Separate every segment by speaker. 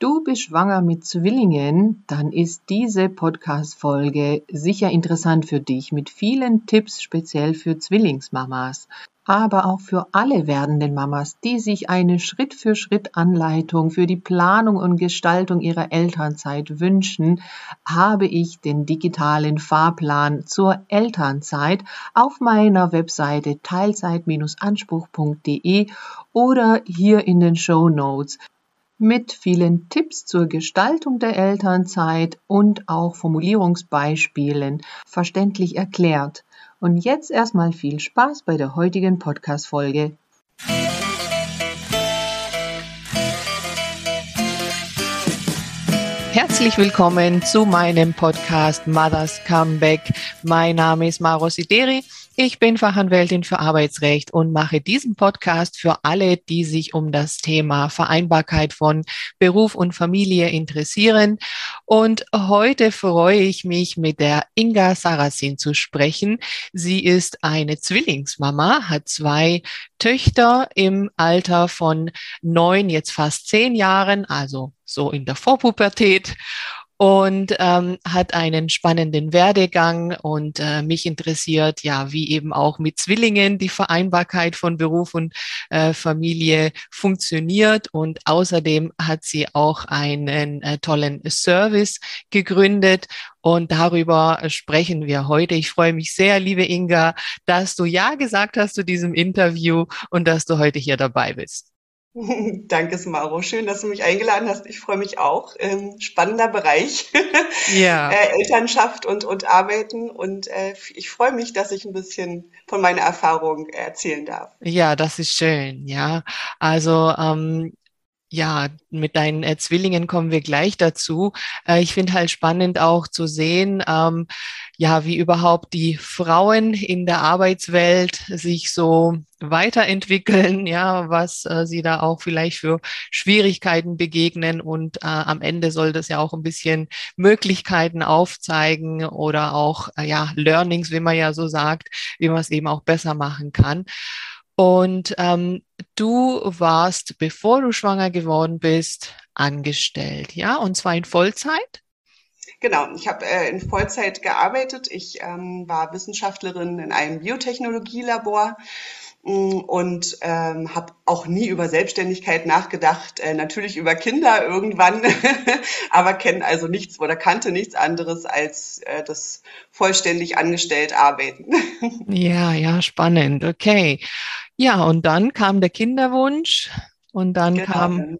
Speaker 1: Du bist schwanger mit Zwillingen, dann ist diese Podcast-Folge sicher interessant für dich mit vielen Tipps speziell für Zwillingsmamas, aber auch für alle werdenden Mamas, die sich eine Schritt-für-Schritt-Anleitung für die Planung und Gestaltung ihrer Elternzeit wünschen, habe ich den digitalen Fahrplan zur Elternzeit auf meiner Webseite teilzeit-anspruch.de oder hier in den Show Notes mit vielen Tipps zur Gestaltung der Elternzeit und auch Formulierungsbeispielen verständlich erklärt. Und jetzt erstmal viel Spaß bei der heutigen Podcast-Folge. Herzlich willkommen zu meinem Podcast Mothers Comeback. Mein Name ist Maro Sideri ich bin Fachanwältin für Arbeitsrecht und mache diesen Podcast für alle, die sich um das Thema Vereinbarkeit von Beruf und Familie interessieren. Und heute freue ich mich, mit der Inga Sarasin zu sprechen. Sie ist eine Zwillingsmama, hat zwei Töchter im Alter von neun, jetzt fast zehn Jahren, also so in der Vorpubertät und ähm, hat einen spannenden Werdegang und äh, mich interessiert ja, wie eben auch mit Zwillingen die Vereinbarkeit von Beruf und äh, Familie funktioniert und außerdem hat sie auch einen äh, tollen Service gegründet und darüber sprechen wir heute. Ich freue mich sehr, liebe Inga, dass du ja gesagt hast zu diesem Interview und dass du heute hier dabei bist.
Speaker 2: Danke, Smaro. Schön, dass du mich eingeladen hast. Ich freue mich auch. Ähm, spannender Bereich. Ja. äh, Elternschaft und, und Arbeiten. Und äh, ich freue mich, dass ich ein bisschen von meiner Erfahrung erzählen darf.
Speaker 1: Ja, das ist schön. Ja, also ähm, ja, mit deinen äh, Zwillingen kommen wir gleich dazu. Äh, ich finde halt spannend auch zu sehen, ähm, ja, wie überhaupt die Frauen in der Arbeitswelt sich so weiterentwickeln, ja, was äh, sie da auch vielleicht für Schwierigkeiten begegnen und äh, am Ende soll das ja auch ein bisschen Möglichkeiten aufzeigen oder auch, äh, ja, Learnings, wie man ja so sagt, wie man es eben auch besser machen kann. Und ähm, du warst, bevor du schwanger geworden bist, angestellt, ja, und zwar in Vollzeit?
Speaker 2: Genau, ich habe äh, in Vollzeit gearbeitet. Ich ähm, war Wissenschaftlerin in einem Biotechnologielabor mm, und ähm, habe auch nie über Selbstständigkeit nachgedacht, äh, natürlich über Kinder irgendwann, aber kenne also nichts oder kannte nichts anderes als äh, das vollständig angestellt arbeiten.
Speaker 1: ja, ja, spannend. Okay. Ja, und dann kam der Kinderwunsch und dann genau. kam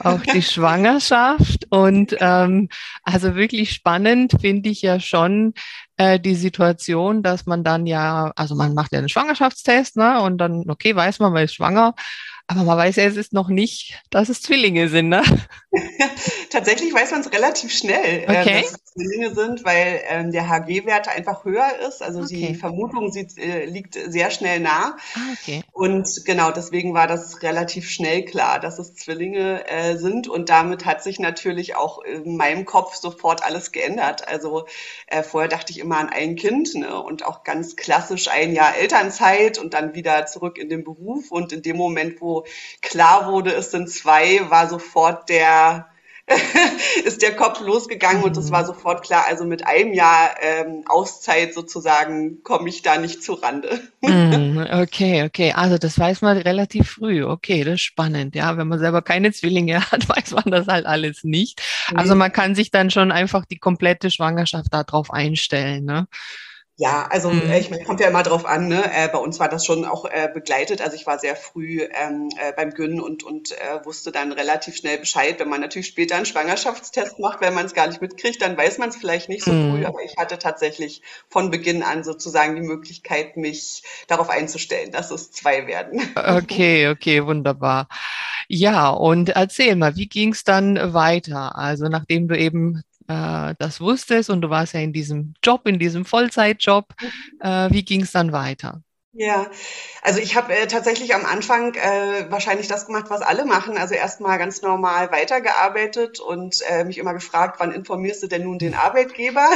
Speaker 1: auch die Schwangerschaft. Und ähm, also wirklich spannend finde ich ja schon äh, die Situation, dass man dann ja, also man macht ja einen Schwangerschaftstest, ne? Und dann, okay, weiß man, man ist schwanger. Aber man weiß ja, es ist noch nicht, dass es Zwillinge sind, ne?
Speaker 2: Tatsächlich weiß man es relativ schnell, äh, okay. äh, dass es Zwillinge sind, weil ähm, der HG-Wert einfach höher ist. Also okay. die Vermutung sieht, äh, liegt sehr schnell nah. Ah, okay. Und genau deswegen war das relativ schnell klar, dass es Zwillinge äh, sind. Und damit hat sich natürlich auch in meinem Kopf sofort alles geändert. Also äh, vorher dachte ich immer an ein Kind ne? und auch ganz klassisch ein Jahr Elternzeit und dann wieder zurück in den Beruf. Und in dem Moment, wo klar wurde, es sind zwei, war sofort der ist der Kopf losgegangen mhm. und es war mhm. sofort klar, also mit einem Jahr ähm, Auszeit sozusagen komme ich da nicht zu Rande.
Speaker 1: Mhm, okay, okay. Also das weiß man relativ früh. Okay, das ist spannend. Ja, wenn man selber keine Zwillinge hat, weiß man das halt alles nicht. Also man kann sich dann schon einfach die komplette Schwangerschaft darauf einstellen. Ne?
Speaker 2: Ja, also mhm. Äh, ich meine, kommt ja immer drauf an. Ne? Äh, bei uns war das schon auch äh, begleitet. Also ich war sehr früh ähm, äh, beim Gyn und, und äh, wusste dann relativ schnell Bescheid. Wenn man natürlich später einen Schwangerschaftstest macht, wenn man es gar nicht mitkriegt, dann weiß man es vielleicht nicht so mhm. früh. Aber ich hatte tatsächlich von Beginn an sozusagen die Möglichkeit, mich darauf einzustellen, dass es zwei werden.
Speaker 1: Okay, okay, wunderbar. Ja, und erzähl mal, wie ging es dann weiter? Also nachdem du eben äh, das wusstest und du warst ja in diesem Job, in diesem Vollzeitjob. Mhm. Äh, wie ging es dann weiter?
Speaker 2: Ja, also ich habe äh, tatsächlich am Anfang äh, wahrscheinlich das gemacht, was alle machen. Also erstmal ganz normal weitergearbeitet und äh, mich immer gefragt, wann informierst du denn nun den Arbeitgeber?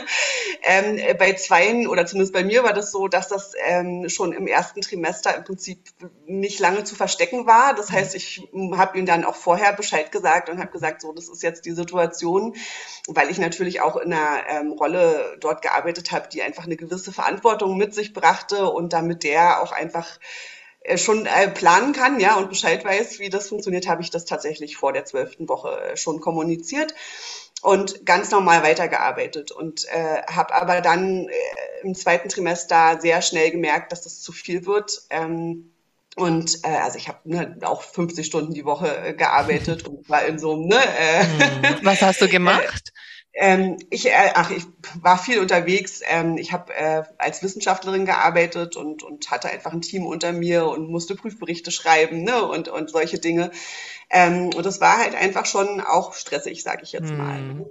Speaker 2: ähm, äh, bei zweien oder zumindest bei mir war das so, dass das ähm, schon im ersten Trimester im Prinzip nicht lange zu verstecken war. Das heißt, ich habe ihm dann auch vorher Bescheid gesagt und habe gesagt, so, das ist jetzt die Situation, weil ich natürlich auch in einer ähm, Rolle dort gearbeitet habe, die einfach eine gewisse Verantwortung mit sich brachte und damit der auch einfach äh, schon äh, planen kann, ja, und Bescheid weiß, wie das funktioniert, habe ich das tatsächlich vor der zwölften Woche äh, schon kommuniziert und ganz normal weitergearbeitet und äh, habe aber dann äh, im zweiten Trimester sehr schnell gemerkt, dass das zu viel wird. Ähm, und äh, also ich habe ne, auch 50 Stunden die Woche äh, gearbeitet und war in so einem, ne, äh,
Speaker 1: hm. Was hast du gemacht?
Speaker 2: Ähm, ich, äh, ach, ich war viel unterwegs. Ähm, ich habe äh, als Wissenschaftlerin gearbeitet und, und hatte einfach ein Team unter mir und musste Prüfberichte schreiben ne, und, und solche Dinge. Ähm, und das war halt einfach schon auch stressig, sage ich jetzt mal. Mhm.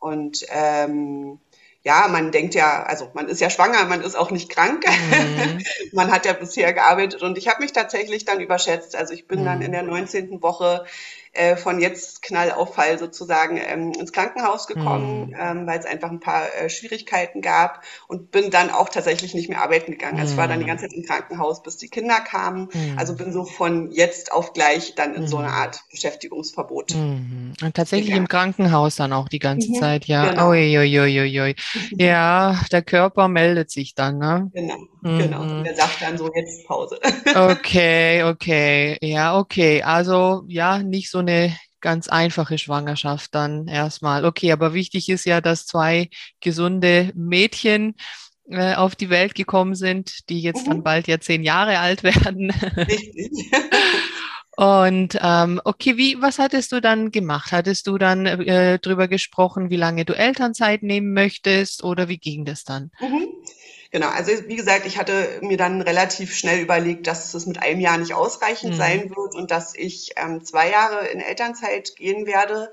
Speaker 2: Und ähm, ja, man denkt ja, also man ist ja schwanger, man ist auch nicht krank. Mhm. man hat ja bisher gearbeitet und ich habe mich tatsächlich dann überschätzt. Also ich bin mhm. dann in der 19. Woche äh, von jetzt Knallauffall sozusagen ähm, ins Krankenhaus gekommen, mhm. ähm, weil es einfach ein paar äh, Schwierigkeiten gab und bin dann auch tatsächlich nicht mehr arbeiten gegangen. Also ich war dann die hm. ganze Zeit im Krankenhaus, bis die Kinder kamen. Mhm. Also bin so von jetzt auf gleich dann in so eine hm. Art Beschäftigungsverbot.
Speaker 1: Und tatsächlich gegangen. im Krankenhaus dann auch die ganze mhm. Zeit, ja. Genau. Ui, ui, ui. Ja, der Körper meldet sich dann, ne?
Speaker 2: Genau, genau. Und mhm. der sagt dann so, jetzt Pause.
Speaker 1: okay, okay. Ja, okay. Also ja, nicht so eine ganz einfache Schwangerschaft dann erstmal. Okay, aber wichtig ist ja, dass zwei gesunde Mädchen äh, auf die Welt gekommen sind, die jetzt mhm. dann bald ja zehn Jahre alt werden. Richtig. Und ähm, okay, wie, was hattest du dann gemacht? Hattest du dann äh, drüber gesprochen, wie lange du Elternzeit nehmen möchtest oder wie ging das dann?
Speaker 2: Mhm. Genau, also wie gesagt, ich hatte mir dann relativ schnell überlegt, dass es mit einem Jahr nicht ausreichend mhm. sein wird und dass ich ähm, zwei Jahre in Elternzeit gehen werde.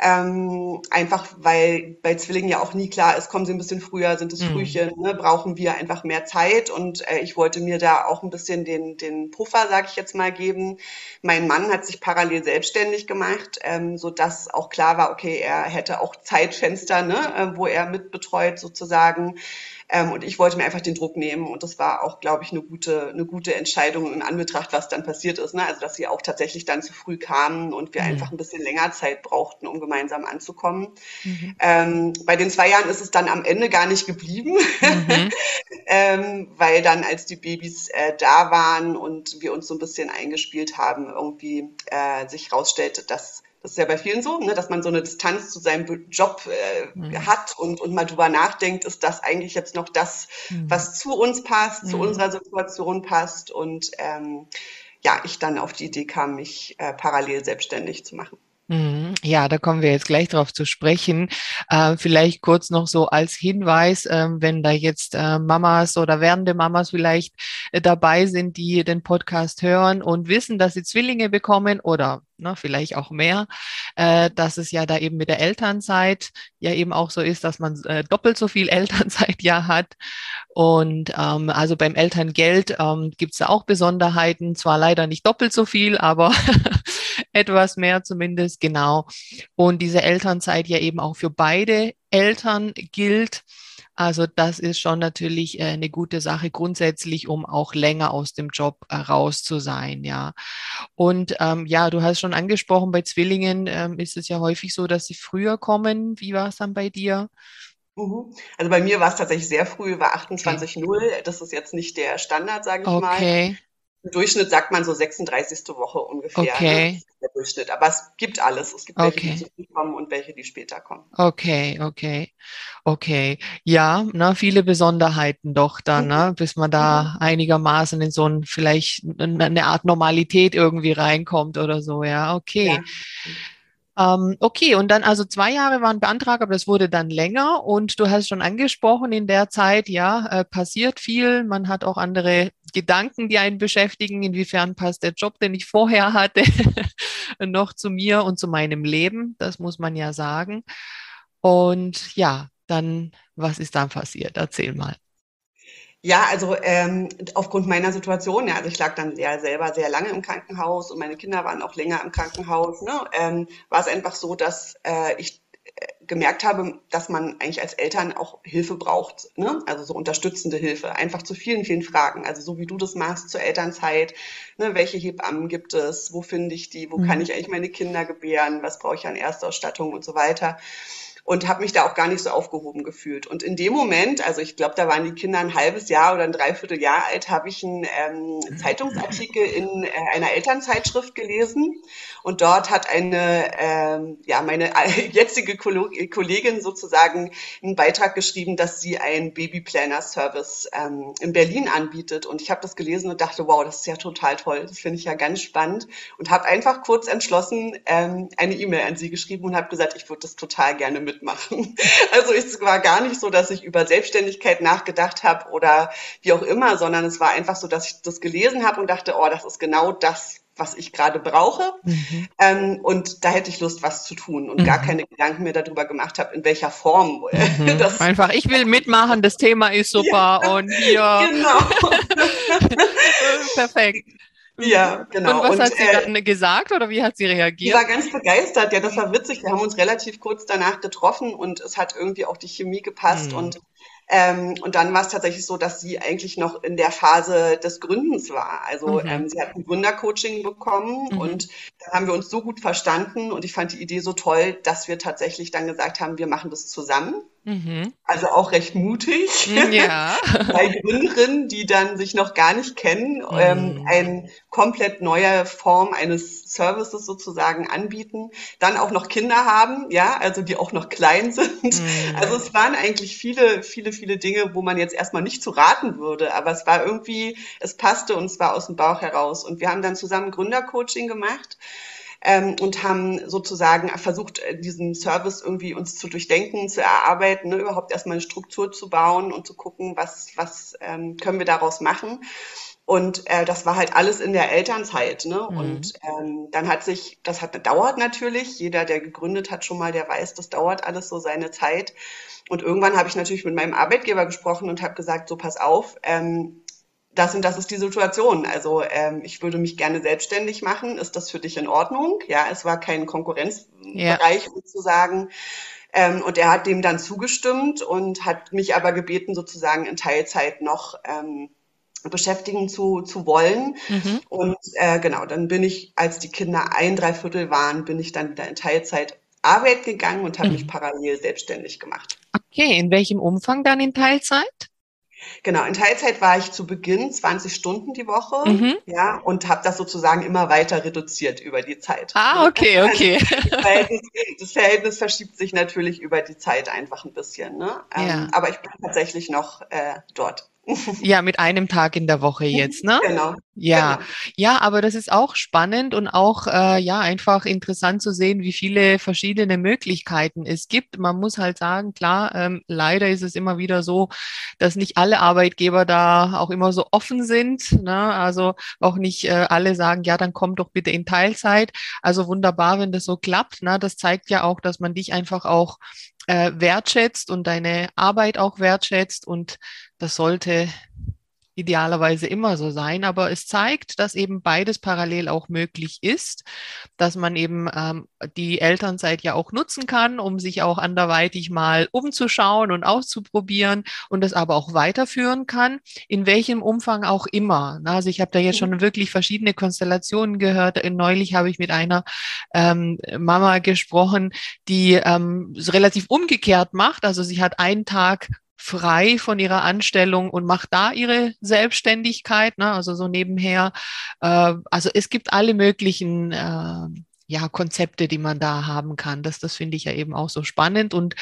Speaker 2: Ähm, einfach weil bei Zwillingen ja auch nie klar ist, kommen sie ein bisschen früher, sind es mhm. Frühchen, ne, brauchen wir einfach mehr Zeit und äh, ich wollte mir da auch ein bisschen den, den Puffer, sage ich jetzt mal, geben. Mein Mann hat sich parallel selbstständig gemacht, ähm, so dass auch klar war, okay, er hätte auch Zeitfenster, ne, äh, wo er mitbetreut sozusagen. Ähm, und ich wollte mir einfach den Druck nehmen. Und das war auch, glaube ich, eine gute, eine gute Entscheidung in Anbetracht, was dann passiert ist. Ne? Also, dass sie auch tatsächlich dann zu früh kamen und wir mhm. einfach ein bisschen länger Zeit brauchten, um gemeinsam anzukommen. Mhm. Ähm, bei den zwei Jahren ist es dann am Ende gar nicht geblieben, mhm. ähm, weil dann, als die Babys äh, da waren und wir uns so ein bisschen eingespielt haben, irgendwie äh, sich rausstellte, dass das ist ja bei vielen so, ne, dass man so eine Distanz zu seinem Job äh, mhm. hat und, und mal drüber nachdenkt, ist das eigentlich jetzt noch das, mhm. was zu uns passt, mhm. zu unserer Situation passt und ähm, ja, ich dann auf die Idee kam, mich äh, parallel selbstständig zu machen.
Speaker 1: Mhm. Ja, da kommen wir jetzt gleich drauf zu sprechen. Äh, vielleicht kurz noch so als Hinweis, äh, wenn da jetzt äh, Mamas oder werdende Mamas vielleicht äh, dabei sind, die den Podcast hören und wissen, dass sie Zwillinge bekommen oder ne, vielleicht auch mehr, äh, dass es ja da eben mit der Elternzeit ja eben auch so ist, dass man äh, doppelt so viel Elternzeit ja hat. Und ähm, also beim Elterngeld ähm, gibt es da auch Besonderheiten, zwar leider nicht doppelt so viel, aber etwas mehr zumindest, genau. Und diese Elternzeit ja eben auch für beide Eltern gilt. Also das ist schon natürlich äh, eine gute Sache grundsätzlich, um auch länger aus dem Job äh, raus zu sein, ja. Und ähm, ja, du hast schon angesprochen, bei Zwillingen ähm, ist es ja häufig so, dass sie früher kommen. Wie war es dann bei dir?
Speaker 2: Mhm. Also bei mir war es tatsächlich sehr früh, war 28.0. Okay. Das ist jetzt nicht der Standard, sage ich okay. mal. Im Durchschnitt sagt man so 36. Woche ungefähr. Ne? Okay. Ne? der Durchschnitt. Aber es gibt alles. Es gibt welche, okay. die zu früh kommen und welche, die später kommen.
Speaker 1: Okay, okay, okay. Ja, na, viele Besonderheiten doch dann, ne, mhm. ne, bis man da mhm. einigermaßen in so ein, vielleicht eine Art Normalität irgendwie reinkommt oder so. Ja, okay. Ja. Ähm, okay, und dann also zwei Jahre waren beantragt, aber das wurde dann länger und du hast schon angesprochen, in der Zeit, ja, äh, passiert viel. Man hat auch andere Gedanken, die einen beschäftigen. Inwiefern passt der Job, den ich vorher hatte, noch zu mir und zu meinem Leben? Das muss man ja sagen. Und ja, dann, was ist dann passiert? Erzähl mal.
Speaker 2: Ja, also ähm, aufgrund meiner Situation, ja, also ich lag dann ja selber sehr lange im Krankenhaus und meine Kinder waren auch länger im Krankenhaus, ne, ähm, war es einfach so, dass äh, ich äh, gemerkt habe, dass man eigentlich als Eltern auch Hilfe braucht, ne? also so unterstützende Hilfe, einfach zu vielen, vielen Fragen. Also so wie du das machst zur Elternzeit, ne? welche Hebammen gibt es, wo finde ich die, wo mhm. kann ich eigentlich meine Kinder gebären, was brauche ich an Erstausstattung und so weiter und habe mich da auch gar nicht so aufgehoben gefühlt. Und in dem Moment, also ich glaube, da waren die Kinder ein halbes Jahr oder ein Dreivierteljahr alt, habe ich einen ähm, Zeitungsartikel in äh, einer Elternzeitschrift gelesen und dort hat eine, ähm, ja, meine jetzige Kollegin sozusagen einen Beitrag geschrieben, dass sie einen Babyplanner-Service ähm, in Berlin anbietet. Und ich habe das gelesen und dachte, wow, das ist ja total toll, das finde ich ja ganz spannend und habe einfach kurz entschlossen ähm, eine E-Mail an sie geschrieben und habe gesagt, ich würde das total gerne mit mitmachen. Also es war gar nicht so, dass ich über Selbstständigkeit nachgedacht habe oder wie auch immer, sondern es war einfach so, dass ich das gelesen habe und dachte, oh, das ist genau das, was ich gerade brauche. Mhm. Ähm, und da hätte ich Lust, was zu tun und mhm. gar keine Gedanken mehr darüber gemacht habe, in welcher Form.
Speaker 1: Mhm. Einfach, ich will mitmachen, das Thema ist super ja, und hier. Genau. Perfekt.
Speaker 2: Ja, genau.
Speaker 1: Und was und, hat sie äh, dann gesagt oder wie hat sie reagiert?
Speaker 2: Sie war ganz begeistert. Ja, das war witzig. Wir haben uns relativ kurz danach getroffen und es hat irgendwie auch die Chemie gepasst hm. und ähm, und dann war es tatsächlich so, dass sie eigentlich noch in der Phase des Gründens war. Also mhm. ähm, sie hat ein Gründercoaching bekommen mhm. und da haben wir uns so gut verstanden und ich fand die Idee so toll, dass wir tatsächlich dann gesagt haben, wir machen das zusammen. Mhm. Also auch recht mutig.
Speaker 1: Mm, ja.
Speaker 2: Bei Gründerinnen, die dann sich noch gar nicht kennen, mhm. ähm, eine komplett neue Form eines Services sozusagen anbieten. Dann auch noch Kinder haben, ja, also die auch noch klein sind. Mhm. Also es waren eigentlich viele, viele, viele Dinge, wo man jetzt erstmal nicht zu raten würde. Aber es war irgendwie, es passte und es war aus dem Bauch heraus. Und wir haben dann zusammen Gründercoaching gemacht ähm, und haben sozusagen versucht, äh, diesen Service irgendwie uns zu durchdenken, zu erarbeiten, ne, überhaupt erstmal eine Struktur zu bauen und zu gucken, was, was ähm, können wir daraus machen. Und äh, das war halt alles in der Elternzeit. Ne? Mhm. Und ähm, dann hat sich, das hat dauert natürlich. Jeder, der gegründet hat, schon mal, der weiß, das dauert alles so seine Zeit. Und irgendwann habe ich natürlich mit meinem Arbeitgeber gesprochen und habe gesagt, so pass auf, ähm, das und das ist die Situation. Also ähm, ich würde mich gerne selbstständig machen. Ist das für dich in Ordnung? Ja, es war kein Konkurrenzbereich ja. sozusagen. Ähm, und er hat dem dann zugestimmt und hat mich aber gebeten, sozusagen in Teilzeit noch ähm, beschäftigen zu, zu wollen. Mhm. Und äh, genau, dann bin ich, als die Kinder ein, dreiviertel waren, bin ich dann wieder in Teilzeit Arbeit gegangen und habe mhm. mich parallel selbstständig gemacht.
Speaker 1: Okay, in welchem Umfang dann in Teilzeit?
Speaker 2: Genau, in Teilzeit war ich zu Beginn 20 Stunden die Woche, mhm. ja, und habe das sozusagen immer weiter reduziert über die Zeit.
Speaker 1: Ah, okay, also okay.
Speaker 2: Also das, Verhältnis, das, Verhältnis, verschiebt sich natürlich über die Zeit einfach ein bisschen, ne? Ähm, ja. Aber ich bin tatsächlich noch äh, dort.
Speaker 1: Ja, mit einem Tag in der Woche jetzt, ne?
Speaker 2: Genau.
Speaker 1: Ja,
Speaker 2: genau.
Speaker 1: ja, aber das ist auch spannend und auch äh, ja einfach interessant zu sehen, wie viele verschiedene Möglichkeiten es gibt. Man muss halt sagen, klar, ähm, leider ist es immer wieder so, dass nicht alle Arbeitgeber da auch immer so offen sind. Ne? Also auch nicht äh, alle sagen, ja, dann komm doch bitte in Teilzeit. Also wunderbar, wenn das so klappt. Ne? Das zeigt ja auch, dass man dich einfach auch äh, wertschätzt und deine Arbeit auch wertschätzt und das sollte idealerweise immer so sein, aber es zeigt, dass eben beides parallel auch möglich ist, dass man eben ähm, die Elternzeit ja auch nutzen kann, um sich auch anderweitig mal umzuschauen und auszuprobieren und das aber auch weiterführen kann, in welchem Umfang auch immer. Also ich habe da jetzt schon wirklich verschiedene Konstellationen gehört. Neulich habe ich mit einer ähm, Mama gesprochen, die ähm, relativ umgekehrt macht. Also sie hat einen Tag frei von ihrer Anstellung und macht da ihre Selbstständigkeit, ne? also so nebenher. Äh, also es gibt alle möglichen äh, ja, Konzepte, die man da haben kann. Das, das finde ich ja eben auch so spannend und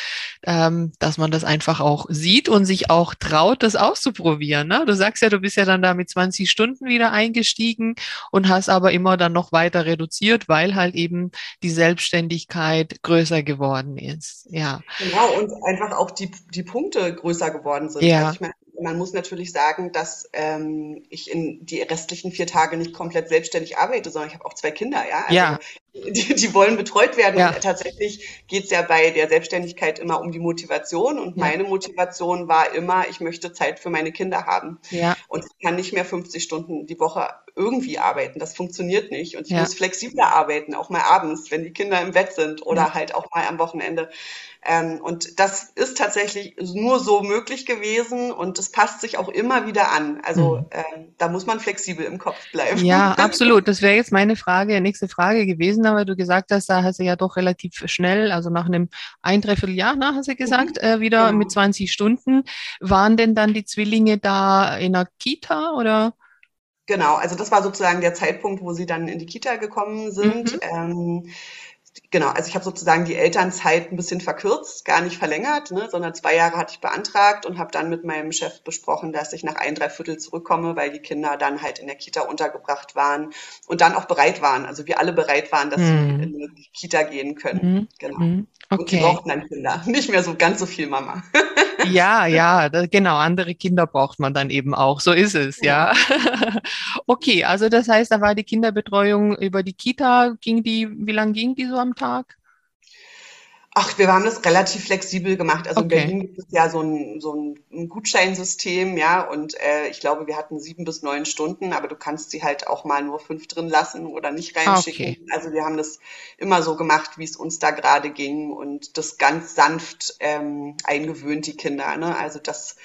Speaker 1: ähm, dass man das einfach auch sieht und sich auch traut, das auszuprobieren. Ne? Du sagst ja, du bist ja dann da mit 20 Stunden wieder eingestiegen und hast aber immer dann noch weiter reduziert, weil halt eben die Selbstständigkeit größer geworden ist. Ja.
Speaker 2: Genau, und einfach auch die, die Punkte größer geworden sind.
Speaker 1: Ja. Also ich
Speaker 2: meine, man muss natürlich sagen, dass ähm, ich in die restlichen vier Tage nicht komplett selbstständig arbeite, sondern ich habe auch zwei Kinder, ja.
Speaker 1: Also ja.
Speaker 2: Die, die wollen betreut werden. Ja. Tatsächlich geht es ja bei der Selbstständigkeit immer um die Motivation. Und ja. meine Motivation war immer, ich möchte Zeit für meine Kinder haben. Ja. Und ich kann nicht mehr 50 Stunden die Woche irgendwie arbeiten. Das funktioniert nicht. Und ich muss flexibler arbeiten, auch mal abends, wenn die Kinder im Bett sind oder halt auch mal am Wochenende. Ähm, und das ist tatsächlich nur so möglich gewesen und das passt sich auch immer wieder an. Also mhm. ähm, da muss man flexibel im Kopf bleiben.
Speaker 1: Ja, absolut. Das wäre jetzt meine Frage, nächste Frage gewesen, aber du gesagt hast, da hast du ja doch relativ schnell, also nach einem ein, dreiviertel Jahr, nach hast du gesagt, mhm. äh, wieder genau. mit 20 Stunden. Waren denn dann die Zwillinge da in der Kita oder?
Speaker 2: Genau, also das war sozusagen der Zeitpunkt, wo sie dann in die Kita gekommen sind. Mhm. Ähm, genau, also ich habe sozusagen die Elternzeit ein bisschen verkürzt, gar nicht verlängert, ne, sondern zwei Jahre hatte ich beantragt und habe dann mit meinem Chef besprochen, dass ich nach ein, drei Viertel zurückkomme, weil die Kinder dann halt in der Kita untergebracht waren und dann auch bereit waren, also wir alle bereit waren, dass mhm. sie in die Kita gehen können. Mhm. Genau. Mhm. Okay. Und sie brauchten dann Kinder, nicht mehr so ganz so viel Mama.
Speaker 1: Ja, ja, das, genau, andere Kinder braucht man dann eben auch. So ist es, ja. ja. okay, also das heißt, da war die Kinderbetreuung über die Kita, ging die, wie lange ging die so am Tag?
Speaker 2: Ach, wir haben das relativ flexibel gemacht. Also okay. in Berlin gibt es ja so ein, so ein Gutscheinsystem, ja, und äh, ich glaube, wir hatten sieben bis neun Stunden, aber du kannst sie halt auch mal nur fünf drin lassen oder nicht reinschicken. Okay. Also wir haben das immer so gemacht, wie es uns da gerade ging und das ganz sanft ähm, eingewöhnt, die Kinder. Ne? Also das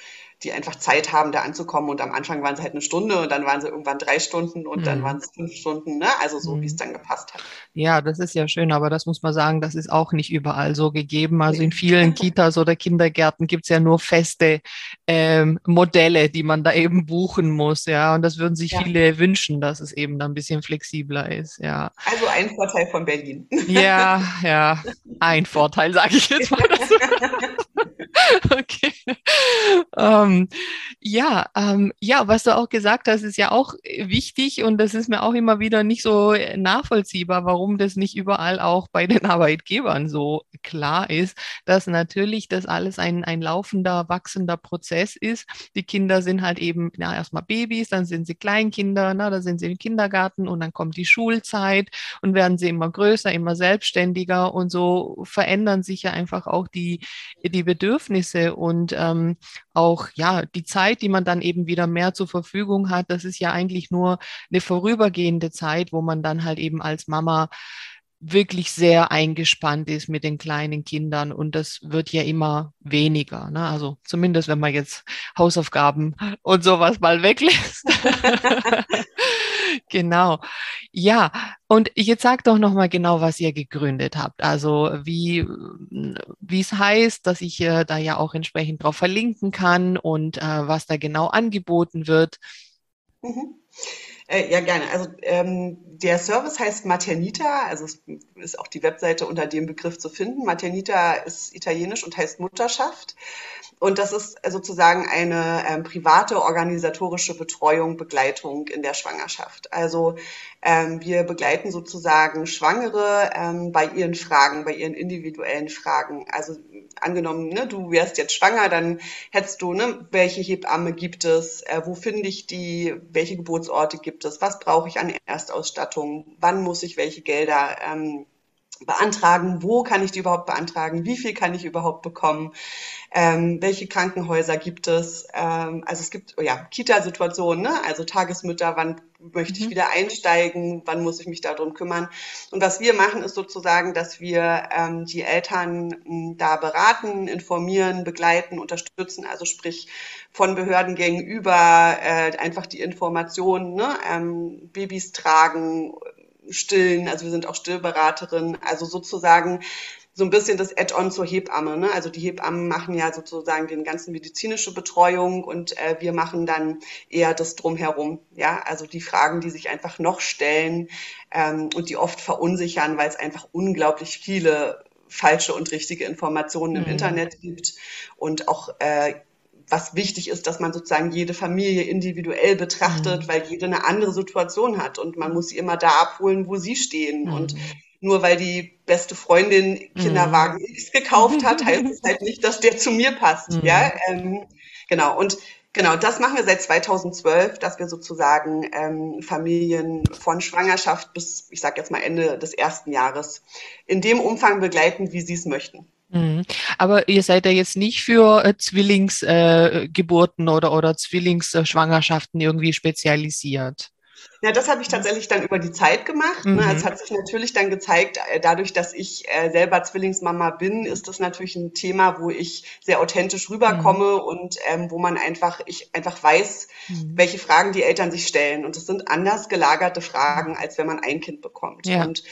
Speaker 2: die einfach Zeit haben, da anzukommen. Und am Anfang waren sie halt eine Stunde und dann waren sie irgendwann drei Stunden und mhm. dann waren es fünf Stunden, ne? Also so, mhm. wie es dann gepasst hat.
Speaker 1: Ja, das ist ja schön, aber das muss man sagen, das ist auch nicht überall so gegeben. Also in vielen Kitas oder Kindergärten gibt es ja nur feste ähm, Modelle, die man da eben buchen muss, ja. Und das würden sich ja. viele wünschen, dass es eben dann ein bisschen flexibler ist, ja.
Speaker 2: Also ein Vorteil von Berlin.
Speaker 1: Ja, ja, ein Vorteil, sage ich jetzt mal. okay. Ähm, ja, ähm, ja, was du auch gesagt hast, ist ja auch wichtig und das ist mir auch immer wieder nicht so nachvollziehbar, warum das nicht überall auch bei den Arbeitgebern so klar ist, dass natürlich das alles ein, ein laufender, wachsender Prozess ist. Die Kinder sind halt eben ja, erstmal Babys, dann sind sie Kleinkinder, na, dann sind sie im Kindergarten und dann kommt die Schulzeit und werden sie immer größer, immer selbstständiger und so verändern sich ja einfach auch die, die Bedürfnisse und ähm, auch ja die Zeit, die man dann eben wieder mehr zur Verfügung hat, das ist ja eigentlich nur eine vorübergehende Zeit, wo man dann halt eben als Mama wirklich sehr eingespannt ist mit den kleinen Kindern und das wird ja immer weniger. Ne? Also zumindest wenn man jetzt Hausaufgaben und sowas mal weglässt. genau. Ja, und jetzt sag doch nochmal genau, was ihr gegründet habt. Also wie, es heißt, dass ich äh, da ja auch entsprechend drauf verlinken kann und äh, was da genau angeboten wird.
Speaker 2: Mhm. Äh, ja, gerne. Also ähm, der Service heißt Maternita, also es ist auch die Webseite unter dem Begriff zu finden. Maternita ist italienisch und heißt Mutterschaft. Und das ist sozusagen eine ähm, private organisatorische Betreuung, Begleitung in der Schwangerschaft. Also ähm, wir begleiten sozusagen Schwangere ähm, bei ihren Fragen, bei ihren individuellen Fragen. Also angenommen, ne, du wärst jetzt schwanger, dann hättest du, ne, welche Hebamme gibt es, äh, wo finde ich die, welche Geburtsorte gibt es, was brauche ich an Erstausstattung, wann muss ich welche Gelder ähm, beantragen, wo kann ich die überhaupt beantragen, wie viel kann ich überhaupt bekommen, ähm, welche Krankenhäuser gibt es, ähm, also es gibt oh ja Kita-Situationen, ne? also Tagesmütter, wann möchte ich mhm. wieder einsteigen, wann muss ich mich darum kümmern. Und was wir machen, ist sozusagen, dass wir ähm, die Eltern m, da beraten, informieren, begleiten, unterstützen, also sprich von Behördengängen über äh, einfach die Informationen, ne? ähm, Babys tragen, stillen, also wir sind auch Stillberaterin, also sozusagen so ein bisschen das Add-on zur Hebamme. Ne? Also die Hebammen machen ja sozusagen den ganzen medizinische Betreuung und äh, wir machen dann eher das drumherum. Ja, also die Fragen, die sich einfach noch stellen ähm, und die oft verunsichern, weil es einfach unglaublich viele falsche und richtige Informationen im mhm. Internet gibt und auch äh, was wichtig ist, dass man sozusagen jede Familie individuell betrachtet, mhm. weil jede eine andere Situation hat und man muss sie immer da abholen, wo sie stehen. Mhm. Und nur weil die beste Freundin Kinderwagen mhm. X gekauft hat, heißt es halt nicht, dass der zu mir passt. Mhm. Ja, ähm, genau. Und Genau, das machen wir seit 2012, dass wir sozusagen ähm, Familien von Schwangerschaft bis, ich sage jetzt mal Ende des ersten Jahres in dem Umfang begleiten, wie sie es möchten.
Speaker 1: Mhm. Aber ihr seid ja jetzt nicht für äh, Zwillingsgeburten äh, oder, oder Zwillingsschwangerschaften irgendwie spezialisiert.
Speaker 2: Ja, das habe ich tatsächlich dann über die Zeit gemacht. Ne? Mhm. Es hat sich natürlich dann gezeigt, äh, dadurch, dass ich äh, selber Zwillingsmama bin, ist das natürlich ein Thema, wo ich sehr authentisch rüberkomme mhm. und ähm, wo man einfach, ich einfach weiß, mhm. welche Fragen die Eltern sich stellen. Und es sind anders gelagerte Fragen, als wenn man ein Kind bekommt. Ja. Und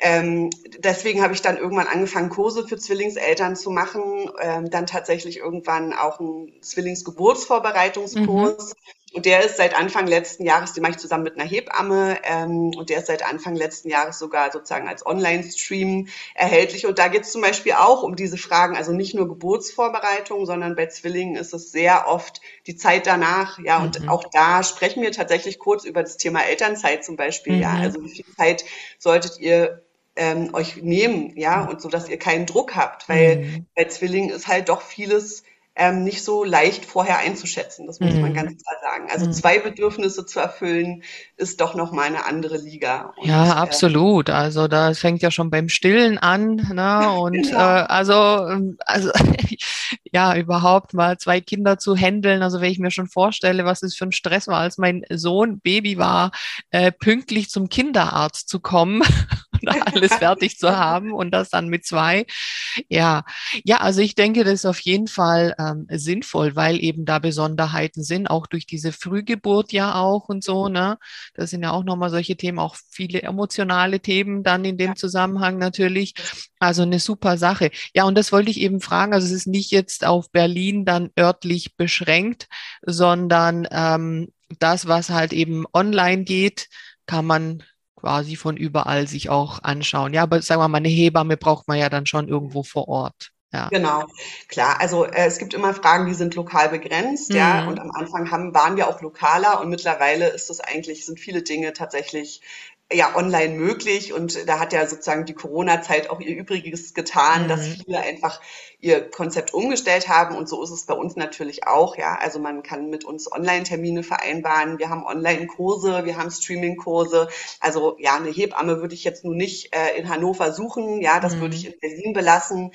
Speaker 2: ähm, deswegen habe ich dann irgendwann angefangen, Kurse für Zwillingseltern zu machen, ähm, dann tatsächlich irgendwann auch einen Zwillingsgeburtsvorbereitungskurs. Mhm. Und der ist seit Anfang letzten Jahres, die mache ich zusammen mit einer Hebamme, ähm, und der ist seit Anfang letzten Jahres sogar sozusagen als Online-Stream erhältlich. Und da geht es zum Beispiel auch um diese Fragen, also nicht nur Geburtsvorbereitung, sondern bei Zwillingen ist es sehr oft die Zeit danach. Ja, und mhm. auch da sprechen wir tatsächlich kurz über das Thema Elternzeit zum Beispiel. Mhm. Ja, also wie viel Zeit solltet ihr ähm, euch nehmen, ja, und so, dass ihr keinen Druck habt, weil mhm. bei Zwillingen ist halt doch vieles ähm, nicht so leicht vorher einzuschätzen. Das muss mhm. man ganz klar sagen. Also mhm. zwei Bedürfnisse zu erfüllen, ist doch noch mal eine andere Liga.
Speaker 1: Und, ja, äh, absolut. Äh, also da fängt ja schon beim Stillen an. Ne? Und genau. äh, also, ähm, also ja, überhaupt mal zwei Kinder zu handeln. Also wenn ich mir schon vorstelle, was es für ein Stress war, als mein Sohn Baby war, äh, pünktlich zum Kinderarzt zu kommen alles fertig zu haben und das dann mit zwei. Ja, ja, also ich denke, das ist auf jeden Fall ähm, sinnvoll, weil eben da Besonderheiten sind, auch durch diese Frühgeburt ja auch und so, ne? Das sind ja auch nochmal solche Themen, auch viele emotionale Themen dann in dem Zusammenhang natürlich. Also eine super Sache. Ja, und das wollte ich eben fragen. Also es ist nicht jetzt auf Berlin dann örtlich beschränkt, sondern ähm, das, was halt eben online geht, kann man quasi von überall sich auch anschauen. Ja, aber sagen wir mal, eine Hebamme braucht man ja dann schon irgendwo vor Ort. Ja.
Speaker 2: Genau, klar. Also äh, es gibt immer Fragen, die sind lokal begrenzt, mhm. ja. Und am Anfang haben, waren wir auch lokaler und mittlerweile ist es eigentlich, sind viele Dinge tatsächlich ja online möglich und da hat ja sozusagen die Corona-Zeit auch ihr Übriges getan, mhm. dass viele einfach ihr Konzept umgestellt haben und so ist es bei uns natürlich auch, ja. Also man kann mit uns Online-Termine vereinbaren, wir haben Online-Kurse, wir haben Streaming-Kurse. Also ja, eine Hebamme würde ich jetzt nur nicht äh, in Hannover suchen, ja, das mhm. würde ich in Berlin belassen.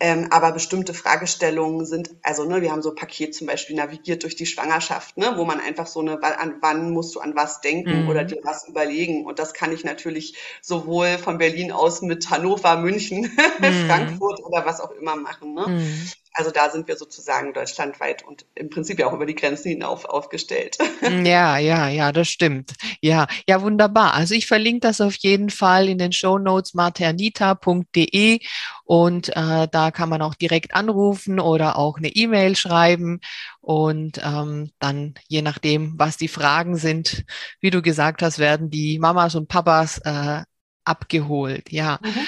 Speaker 2: Ähm, aber bestimmte Fragestellungen sind, also ne, wir haben so Paket zum Beispiel navigiert durch die Schwangerschaft, ne, wo man einfach so eine, an wann musst du an was denken mhm. oder dir was überlegen. Und das kann ich natürlich sowohl von Berlin aus mit Hannover, München, mhm. Frankfurt oder was auch immer machen. Ne? Mhm. Also da sind wir sozusagen deutschlandweit und im Prinzip ja auch über die Grenzen hinauf aufgestellt.
Speaker 1: Ja, ja, ja, das stimmt. Ja, ja, wunderbar. Also ich verlinke das auf jeden Fall in den Show Notes maternita.de und äh, da kann man auch direkt anrufen oder auch eine E-Mail schreiben und ähm, dann je nachdem, was die Fragen sind, wie du gesagt hast, werden die Mamas und Papas äh, abgeholt. Ja. Mhm.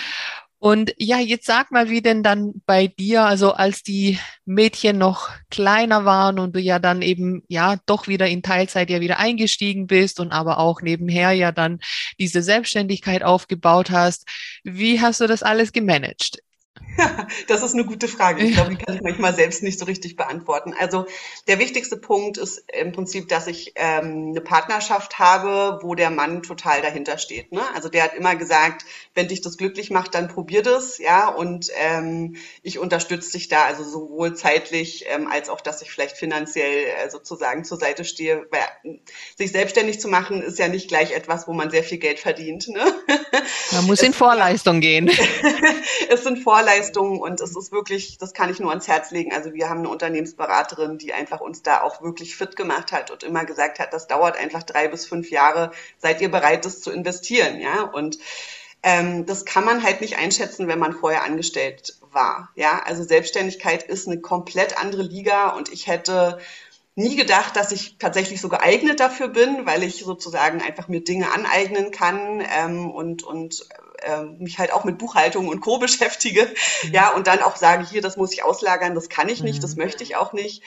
Speaker 1: Und ja, jetzt sag mal, wie denn dann bei dir, also als die Mädchen noch kleiner waren und du ja dann eben ja doch wieder in Teilzeit ja wieder eingestiegen bist und aber auch nebenher ja dann diese Selbstständigkeit aufgebaut hast, wie hast du das alles gemanagt?
Speaker 2: das ist eine gute Frage. Ich glaube, die kann ich manchmal selbst nicht so richtig beantworten. Also der wichtigste Punkt ist im Prinzip, dass ich ähm, eine Partnerschaft habe, wo der Mann total dahinter steht. Ne? Also der hat immer gesagt, wenn dich das glücklich macht, dann probier das, ja. Und ähm, ich unterstütze dich da, also sowohl zeitlich ähm, als auch, dass ich vielleicht finanziell äh, sozusagen zur Seite stehe. Weil, sich selbstständig zu machen ist ja nicht gleich etwas, wo man sehr viel Geld verdient. Ne?
Speaker 1: Man muss in Vorleistung gehen.
Speaker 2: es sind Vorleistungen Leistungen und es ist wirklich, das kann ich nur ans Herz legen. Also wir haben eine Unternehmensberaterin, die einfach uns da auch wirklich fit gemacht hat und immer gesagt hat, das dauert einfach drei bis fünf Jahre, seid ihr bereit, das zu investieren, ja? Und ähm, das kann man halt nicht einschätzen, wenn man vorher angestellt war, ja? Also Selbstständigkeit ist eine komplett andere Liga und ich hätte nie gedacht, dass ich tatsächlich so geeignet dafür bin, weil ich sozusagen einfach mir Dinge aneignen kann ähm, und, und äh, mich halt auch mit Buchhaltung und Co. beschäftige, mhm. ja, und dann auch sage, hier, das muss ich auslagern, das kann ich nicht, mhm. das möchte ich auch nicht.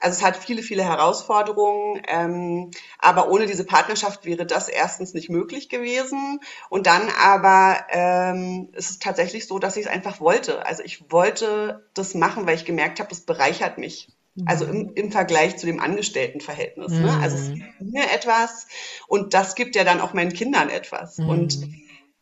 Speaker 2: Also es hat viele, viele Herausforderungen, ähm, aber ohne diese Partnerschaft wäre das erstens nicht möglich gewesen und dann aber ähm, ist es tatsächlich so, dass ich es einfach wollte. Also ich wollte das machen, weil ich gemerkt habe, das bereichert mich. Also im, im Vergleich zu dem Angestelltenverhältnis. Mhm. Ne? Also es mhm. gibt mir etwas und das gibt ja dann auch meinen Kindern etwas. Mhm. Und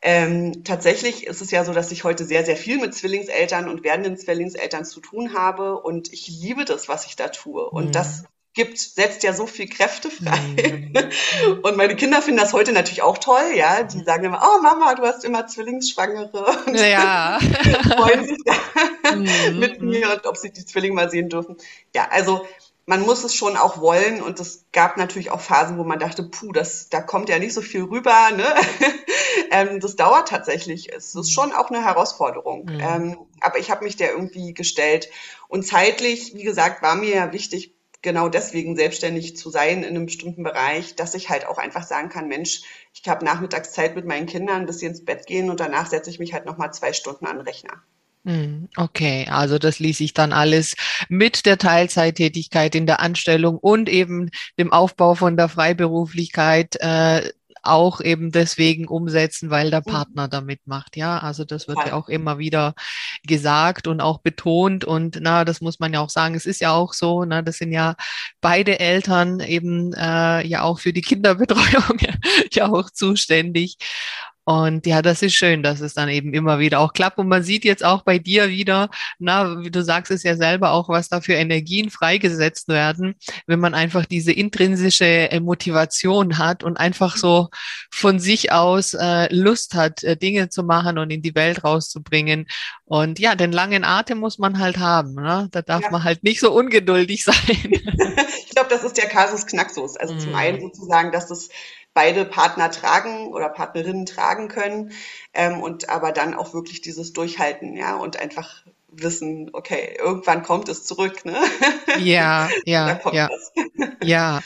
Speaker 2: ähm, tatsächlich ist es ja so, dass ich heute sehr, sehr viel mit Zwillingseltern und werdenden Zwillingseltern zu tun habe und ich liebe das, was ich da tue. Und mhm. das gibt, setzt ja so viel Kräfte frei. Mhm. Und meine Kinder finden das heute natürlich auch toll, ja. Die sagen immer, oh Mama, du hast immer Zwillingsschwangere. Und
Speaker 1: ja.
Speaker 2: freuen sich da mhm. mit mir und ob sie die Zwillinge mal sehen dürfen. Ja, also man muss es schon auch wollen und es gab natürlich auch Phasen, wo man dachte, puh, das, da kommt ja nicht so viel rüber. Ne? ähm, das dauert tatsächlich. Es ist mhm. schon auch eine Herausforderung. Mhm. Ähm, aber ich habe mich der irgendwie gestellt. Und zeitlich, wie gesagt, war mir ja wichtig, genau deswegen selbstständig zu sein in einem bestimmten Bereich, dass ich halt auch einfach sagen kann, Mensch, ich habe nachmittags Zeit mit meinen Kindern, bis sie ins Bett gehen und danach setze ich mich halt nochmal zwei Stunden an den Rechner.
Speaker 1: Hm, okay, also das ließ sich dann alles mit der Teilzeittätigkeit in der Anstellung und eben dem Aufbau von der Freiberuflichkeit äh, auch eben deswegen umsetzen, weil der mhm. Partner damit macht. Ja, also das wird ja auch immer wieder gesagt und auch betont. Und na, das muss man ja auch sagen. Es ist ja auch so, na, das sind ja beide Eltern eben äh, ja auch für die Kinderbetreuung ja auch zuständig. Und ja, das ist schön, dass es dann eben immer wieder auch klappt. Und man sieht jetzt auch bei dir wieder, na, wie du sagst es ja selber auch, was da für Energien freigesetzt werden, wenn man einfach diese intrinsische äh, Motivation hat und einfach so von sich aus äh, Lust hat, äh, Dinge zu machen und in die Welt rauszubringen. Und ja, den langen Atem muss man halt haben. Ne? Da darf ja. man halt nicht so ungeduldig sein.
Speaker 2: ich glaube, das ist der Kasus Knaxus. Also mm. zum einen sozusagen, dass das beide Partner tragen oder Partnerinnen tragen können ähm, und aber dann auch wirklich dieses Durchhalten, ja, und einfach wissen, okay, irgendwann kommt es zurück, ne?
Speaker 1: Ja, ja, ja, ja.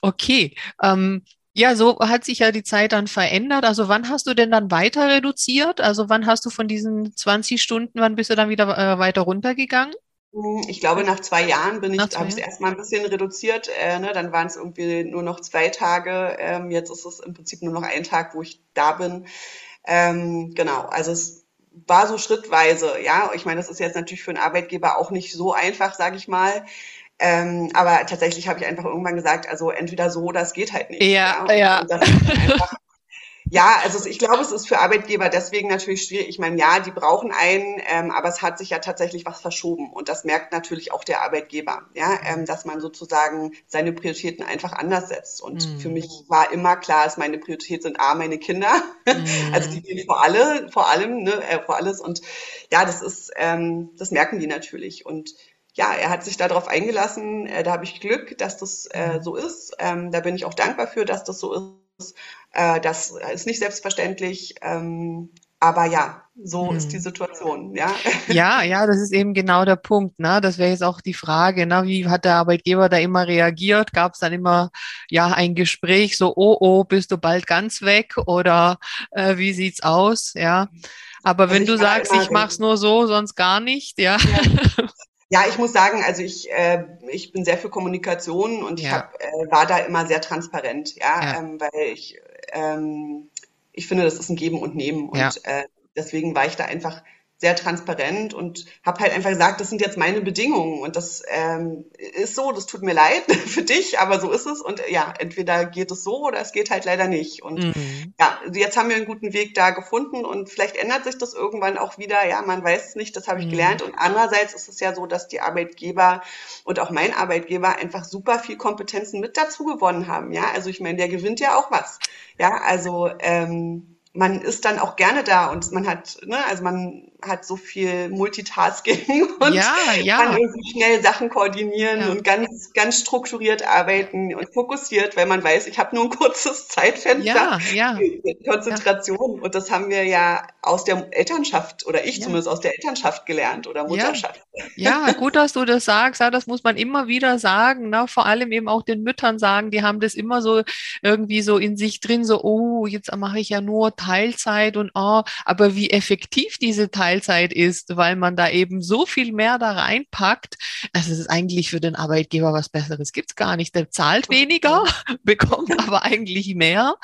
Speaker 1: Okay. Ähm, ja, so hat sich ja die Zeit dann verändert. Also wann hast du denn dann weiter reduziert? Also wann hast du von diesen 20 Stunden, wann bist du dann wieder äh, weiter runtergegangen?
Speaker 2: Hm, ich glaube, nach zwei Jahren bin ich, habe ich es erstmal ein bisschen reduziert. Äh, ne? Dann waren es irgendwie nur noch zwei Tage. Ähm, jetzt ist es im Prinzip nur noch ein Tag, wo ich da bin. Ähm, genau, also es war so schrittweise. Ja, ich meine, das ist jetzt natürlich für einen Arbeitgeber auch nicht so einfach, sage ich mal. Ähm, aber tatsächlich habe ich einfach irgendwann gesagt, also entweder so es geht halt nicht.
Speaker 1: Ja, ja. ja.
Speaker 2: das ist einfach ja, also ich glaube, es ist für Arbeitgeber deswegen natürlich schwierig. Ich meine, ja, die brauchen einen, ähm, aber es hat sich ja tatsächlich was verschoben und das merkt natürlich auch der Arbeitgeber, ja, ähm, dass man sozusagen seine Prioritäten einfach anders setzt. Und mhm. für mich war immer klar, dass meine Priorität sind A, meine Kinder, mhm. also die gehen vor alle, vor allem, ne, äh, vor alles. Und ja, das ist, ähm, das merken die natürlich und ja, er hat sich darauf eingelassen. Äh, da habe ich Glück, dass das äh, so ist. Ähm, da bin ich auch dankbar für, dass das so ist. Äh, das ist nicht selbstverständlich. Ähm, aber ja, so hm. ist die Situation, ja.
Speaker 1: Ja, ja, das ist eben genau der Punkt. Ne? Das wäre jetzt auch die Frage, ne? wie hat der Arbeitgeber da immer reagiert? Gab es dann immer ja ein Gespräch, so, oh, oh, bist du bald ganz weg oder äh, wie sieht's aus? Ja. Aber also wenn du sagst, ich mach's nur so, sonst gar nicht, ja.
Speaker 2: ja. Ja, ich muss sagen, also ich, äh, ich bin sehr für Kommunikation und ich ja. hab, äh, war da immer sehr transparent, ja, ja. Ähm, weil ich ähm, ich finde, das ist ein Geben und Nehmen. Und ja. äh, deswegen war ich da einfach sehr transparent und habe halt einfach gesagt, das sind jetzt meine Bedingungen. Und das ähm, ist so, das tut mir leid für dich, aber so ist es. Und ja, entweder geht es so oder es geht halt leider nicht. Und mhm. ja, jetzt haben wir einen guten Weg da gefunden und vielleicht ändert sich das irgendwann auch wieder, ja, man weiß es nicht, das habe ich mhm. gelernt. Und andererseits ist es ja so, dass die Arbeitgeber und auch mein Arbeitgeber einfach super viel Kompetenzen mit dazu gewonnen haben, ja, also ich meine, der gewinnt ja auch was, ja, also ähm, man ist dann auch gerne da und man hat, ne, also man hat so viel Multitasking und
Speaker 1: ja, ja.
Speaker 2: kann irgendwie schnell Sachen koordinieren ja. und ganz, ganz strukturiert arbeiten und fokussiert, weil man weiß, ich habe nur ein kurzes Zeitfenster.
Speaker 1: Ja, ja.
Speaker 2: Konzentration. Und das haben wir ja aus der Elternschaft oder ich zumindest aus der Elternschaft gelernt oder Mutterschaft.
Speaker 1: Ja, gut, dass du das sagst. Ja, das muss man immer wieder sagen. Ne? Vor allem eben auch den Müttern sagen, die haben das immer so irgendwie so in sich drin, so, oh, jetzt mache ich ja nur Teilzeit und oh, aber wie effektiv diese Teilzeit Teilzeit ist, weil man da eben so viel mehr da reinpackt. Also es ist eigentlich für den Arbeitgeber was Besseres gibt's gar nicht. Der zahlt weniger, bekommt aber eigentlich mehr.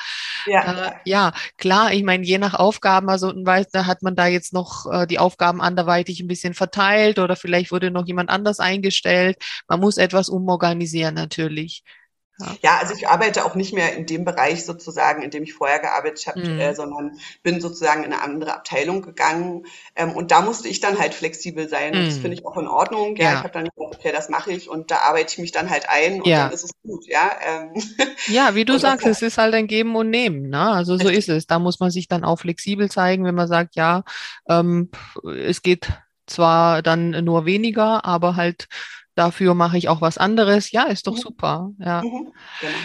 Speaker 1: Ja, äh, ja klar. Ich meine, je nach Aufgaben, also weiß, da hat man da jetzt noch äh, die Aufgaben anderweitig ein bisschen verteilt oder vielleicht wurde noch jemand anders eingestellt. Man muss etwas umorganisieren natürlich.
Speaker 2: Ja. ja. also ich arbeite auch nicht mehr in dem Bereich sozusagen, in dem ich vorher gearbeitet habe, mhm. äh, sondern bin sozusagen in eine andere Abteilung gegangen. Ähm, und da musste ich dann halt flexibel sein. Mhm. Das finde ich auch in Ordnung. Ja, ja. ich habe dann gesagt, okay, das mache ich und da arbeite ich mich dann halt ein und ja. dann ist es gut. Ja, ähm.
Speaker 1: ja wie du sagst, es ist halt ein Geben und Nehmen. Ne? Also so ist es. Da muss man sich dann auch flexibel zeigen, wenn man sagt, ja, ähm, es geht zwar dann nur weniger, aber halt dafür mache ich auch was anderes. Ja, ist doch mhm. super. Ja. Mhm, genau.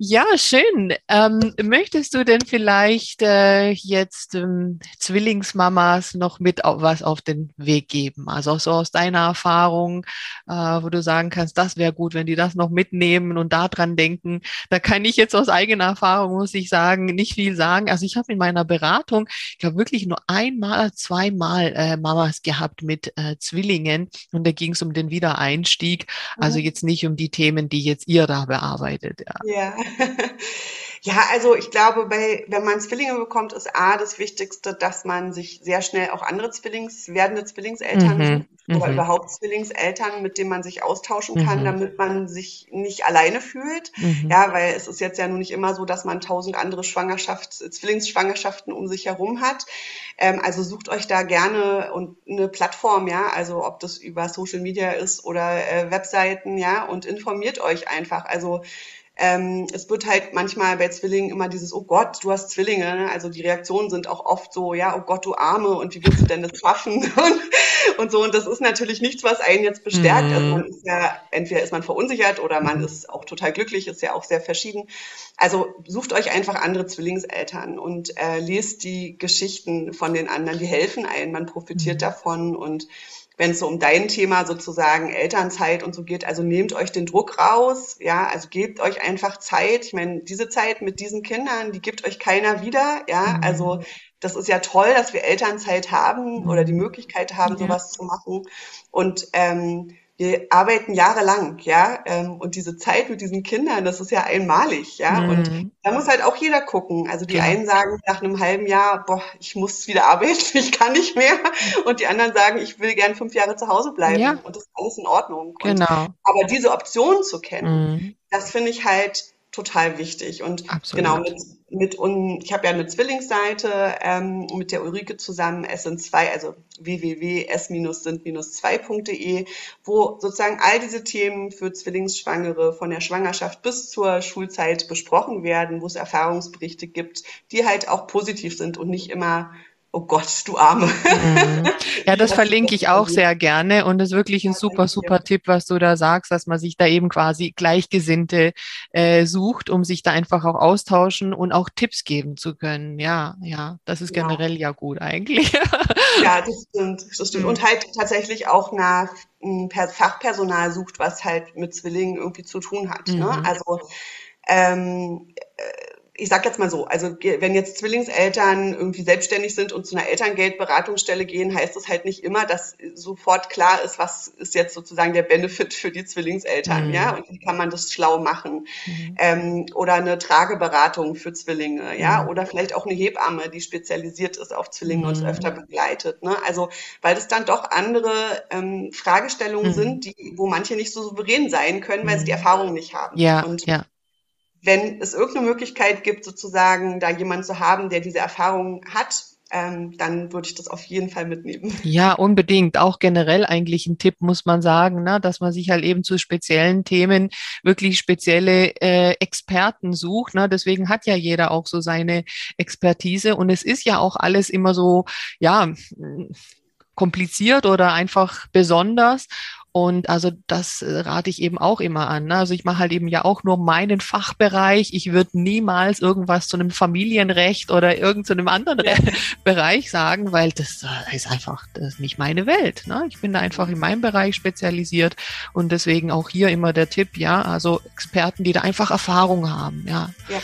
Speaker 1: Ja, schön. Ähm, möchtest du denn vielleicht äh, jetzt ähm, Zwillingsmamas noch mit auf, was auf den Weg geben? Also so aus deiner Erfahrung, äh, wo du sagen kannst, das wäre gut, wenn die das noch mitnehmen und daran denken. Da kann ich jetzt aus eigener Erfahrung, muss ich sagen, nicht viel sagen. Also ich habe in meiner Beratung, ich glaube wirklich nur einmal, zweimal äh, Mamas gehabt mit äh, Zwillingen und da ging es um den Wiedereinstieg. Also mhm. jetzt nicht um die Themen, die jetzt ihr da bearbeitet.
Speaker 2: Ja. ja. ja, also ich glaube, bei, wenn man Zwillinge bekommt, ist A das Wichtigste, dass man sich sehr schnell auch andere Zwillings, werdende Zwillingseltern mhm. oder mhm. überhaupt Zwillingseltern, mit denen man sich austauschen kann, mhm. damit man sich nicht alleine fühlt. Mhm. Ja, weil es ist jetzt ja nun nicht immer so, dass man tausend andere Schwangerschafts-, Zwillingsschwangerschaften um sich herum hat. Ähm, also sucht euch da gerne und eine Plattform, ja, also ob das über Social Media ist oder äh, Webseiten, ja, und informiert euch einfach. Also ähm, es wird halt manchmal bei Zwillingen immer dieses, oh Gott, du hast Zwillinge. Ne? Also die Reaktionen sind auch oft so, ja, oh Gott, du Arme und wie willst du denn das schaffen? und, und so. Und das ist natürlich nichts, was einen jetzt bestärkt. Mhm. Also man ist ja, entweder ist man verunsichert oder man ist auch total glücklich, ist ja auch sehr verschieden. Also sucht euch einfach andere Zwillingseltern und äh, lest die Geschichten von den anderen, die helfen einem, man profitiert mhm. davon und wenn es so um dein Thema sozusagen Elternzeit und so geht. Also nehmt euch den Druck raus, ja, also gebt euch einfach Zeit. Ich meine, diese Zeit mit diesen Kindern, die gibt euch keiner wieder, ja, mhm. also das ist ja toll, dass wir Elternzeit haben oder die mhm. Möglichkeit haben, ja. sowas zu machen. Und ähm, wir arbeiten jahrelang, ja, ähm, und diese Zeit mit diesen Kindern, das ist ja einmalig, ja, mhm. und da muss halt auch jeder gucken. Also die ja. einen sagen nach einem halben Jahr, boah, ich muss wieder arbeiten, ich kann nicht mehr, und die anderen sagen, ich will gern fünf Jahre zu Hause bleiben, ja. und das ist alles in Ordnung.
Speaker 1: Genau.
Speaker 2: Und, aber diese Option zu kennen, mhm. das finde ich halt total wichtig. Und Absolut. genau, mit, mit un, ich habe ja eine Zwillingsseite ähm, mit der Ulrike zusammen, SN2, also www.s-sind-2.de, wo sozusagen all diese Themen für Zwillingsschwangere von der Schwangerschaft bis zur Schulzeit besprochen werden, wo es Erfahrungsberichte gibt, die halt auch positiv sind und nicht immer Oh Gott, du Arme. Mhm.
Speaker 1: Ja, das verlinke ich auch sehr gerne und das ist wirklich ein super, super Tipp, was du da sagst, dass man sich da eben quasi Gleichgesinnte äh, sucht, um sich da einfach auch austauschen und auch Tipps geben zu können. Ja, ja, das ist generell ja, ja gut eigentlich.
Speaker 2: Ja, das stimmt, das stimmt. Mhm. Und halt tatsächlich auch nach hm, Fachpersonal sucht, was halt mit Zwillingen irgendwie zu tun hat. Ne? Mhm. Ne? Also ähm, äh, ich sag jetzt mal so, also wenn jetzt Zwillingseltern irgendwie selbstständig sind und zu einer Elterngeldberatungsstelle gehen, heißt das halt nicht immer, dass sofort klar ist, was ist jetzt sozusagen der Benefit für die Zwillingseltern, mhm. ja, und wie kann man das schlau machen. Mhm. Ähm, oder eine Trageberatung für Zwillinge, ja, mhm. oder vielleicht auch eine Hebamme, die spezialisiert ist auf Zwillinge und mhm. öfter begleitet. Ne? Also, weil es dann doch andere ähm, Fragestellungen mhm. sind, die, wo manche nicht so souverän sein können, weil sie die mhm. Erfahrung nicht haben.
Speaker 1: Ja, und ja
Speaker 2: wenn es irgendeine Möglichkeit gibt, sozusagen da jemanden zu haben, der diese Erfahrung hat, ähm, dann würde ich das auf jeden Fall mitnehmen.
Speaker 1: Ja, unbedingt. Auch generell eigentlich ein Tipp, muss man sagen, ne, dass man sich halt eben zu speziellen Themen wirklich spezielle äh, Experten sucht. Ne? Deswegen hat ja jeder auch so seine Expertise. Und es ist ja auch alles immer so, ja, kompliziert oder einfach besonders. Und also das äh, rate ich eben auch immer an. Ne? Also ich mache halt eben ja auch nur meinen Fachbereich. Ich würde niemals irgendwas zu einem Familienrecht oder irgendeinem anderen ja. Bereich sagen, weil das äh, ist einfach das ist nicht meine Welt. Ne? Ich bin da einfach in meinem Bereich spezialisiert und deswegen auch hier immer der Tipp, ja, also Experten, die da einfach Erfahrung haben, ja. ja.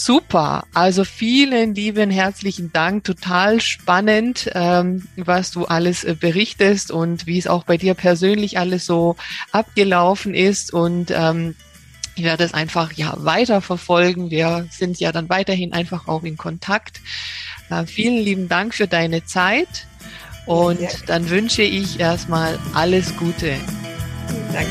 Speaker 1: Super, also vielen lieben herzlichen Dank, total spannend, ähm, was du alles äh, berichtest und wie es auch bei dir persönlich alles so abgelaufen ist und ähm, ich werde es einfach ja weiter verfolgen. Wir sind ja dann weiterhin einfach auch in Kontakt. Äh, vielen lieben Dank für deine Zeit und ja. dann wünsche ich erstmal alles Gute.
Speaker 2: Danke.